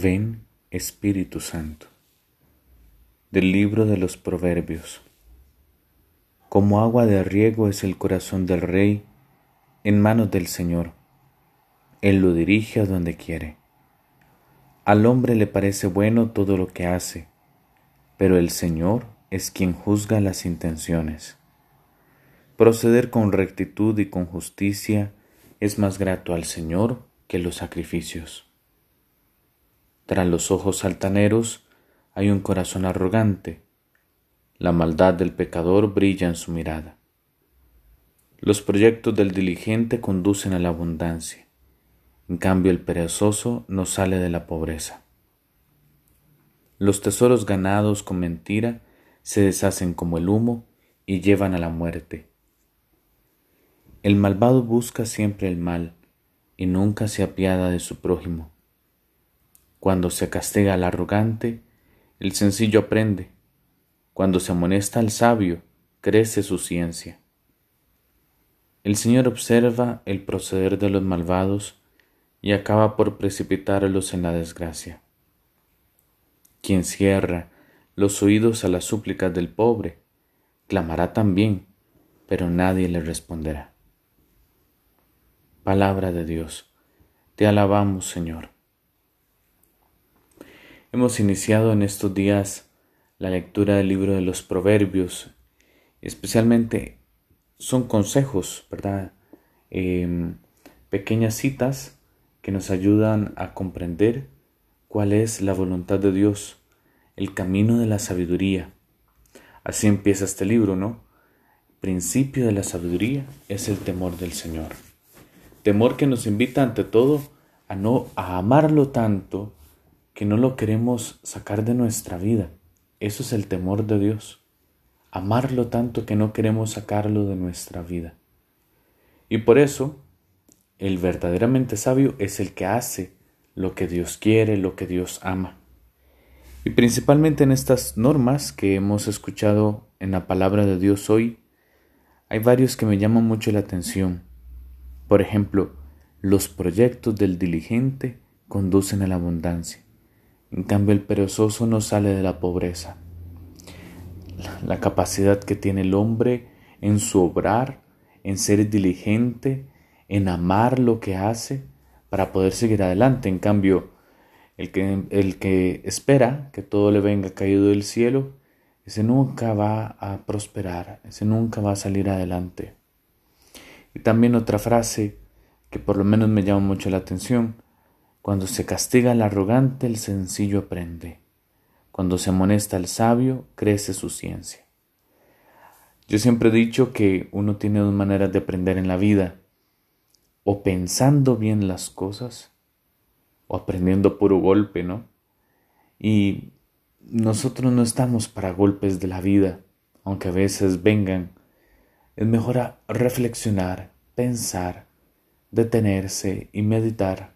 Ven, Espíritu Santo. Del libro de los Proverbios. Como agua de riego es el corazón del rey en manos del Señor. Él lo dirige a donde quiere. Al hombre le parece bueno todo lo que hace, pero el Señor es quien juzga las intenciones. Proceder con rectitud y con justicia es más grato al Señor que los sacrificios. Tras los ojos altaneros hay un corazón arrogante. La maldad del pecador brilla en su mirada. Los proyectos del diligente conducen a la abundancia. En cambio el perezoso no sale de la pobreza. Los tesoros ganados con mentira se deshacen como el humo y llevan a la muerte. El malvado busca siempre el mal y nunca se apiada de su prójimo. Cuando se castiga al arrogante, el sencillo aprende. Cuando se amonesta al sabio, crece su ciencia. El Señor observa el proceder de los malvados y acaba por precipitarlos en la desgracia. Quien cierra los oídos a las súplicas del pobre, clamará también, pero nadie le responderá. Palabra de Dios, te alabamos Señor. Hemos iniciado en estos días la lectura del libro de los Proverbios, especialmente son consejos, ¿verdad? Em, pequeñas citas que nos ayudan a comprender cuál es la voluntad de Dios, el camino de la sabiduría. Así empieza este libro, ¿no? Principio de la sabiduría es el temor del Señor. Temor que nos invita ante todo a no a amarlo tanto que no lo queremos sacar de nuestra vida. Eso es el temor de Dios amarlo tanto que no queremos sacarlo de nuestra vida. Y por eso, el verdaderamente sabio es el que hace lo que Dios quiere, lo que Dios ama. Y principalmente en estas normas que hemos escuchado en la palabra de Dios hoy, hay varios que me llaman mucho la atención. Por ejemplo, los proyectos del diligente conducen a la abundancia. En cambio, el perezoso no sale de la pobreza la capacidad que tiene el hombre en su obrar, en ser diligente, en amar lo que hace para poder seguir adelante. En cambio, el que, el que espera que todo le venga caído del cielo, ese nunca va a prosperar, ese nunca va a salir adelante. Y también otra frase que por lo menos me llama mucho la atención, cuando se castiga al arrogante, el sencillo aprende. Cuando se amonesta al sabio, crece su ciencia. Yo siempre he dicho que uno tiene dos maneras de aprender en la vida, o pensando bien las cosas, o aprendiendo puro golpe, ¿no? Y nosotros no estamos para golpes de la vida, aunque a veces vengan. Es mejor reflexionar, pensar, detenerse y meditar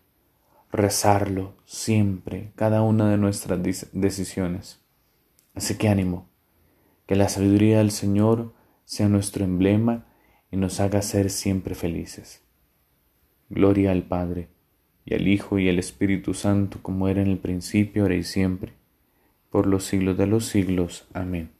rezarlo siempre, cada una de nuestras decisiones. Así que ánimo, que la sabiduría del Señor sea nuestro emblema y nos haga ser siempre felices. Gloria al Padre, y al Hijo y al Espíritu Santo, como era en el principio, ahora y siempre, por los siglos de los siglos. Amén.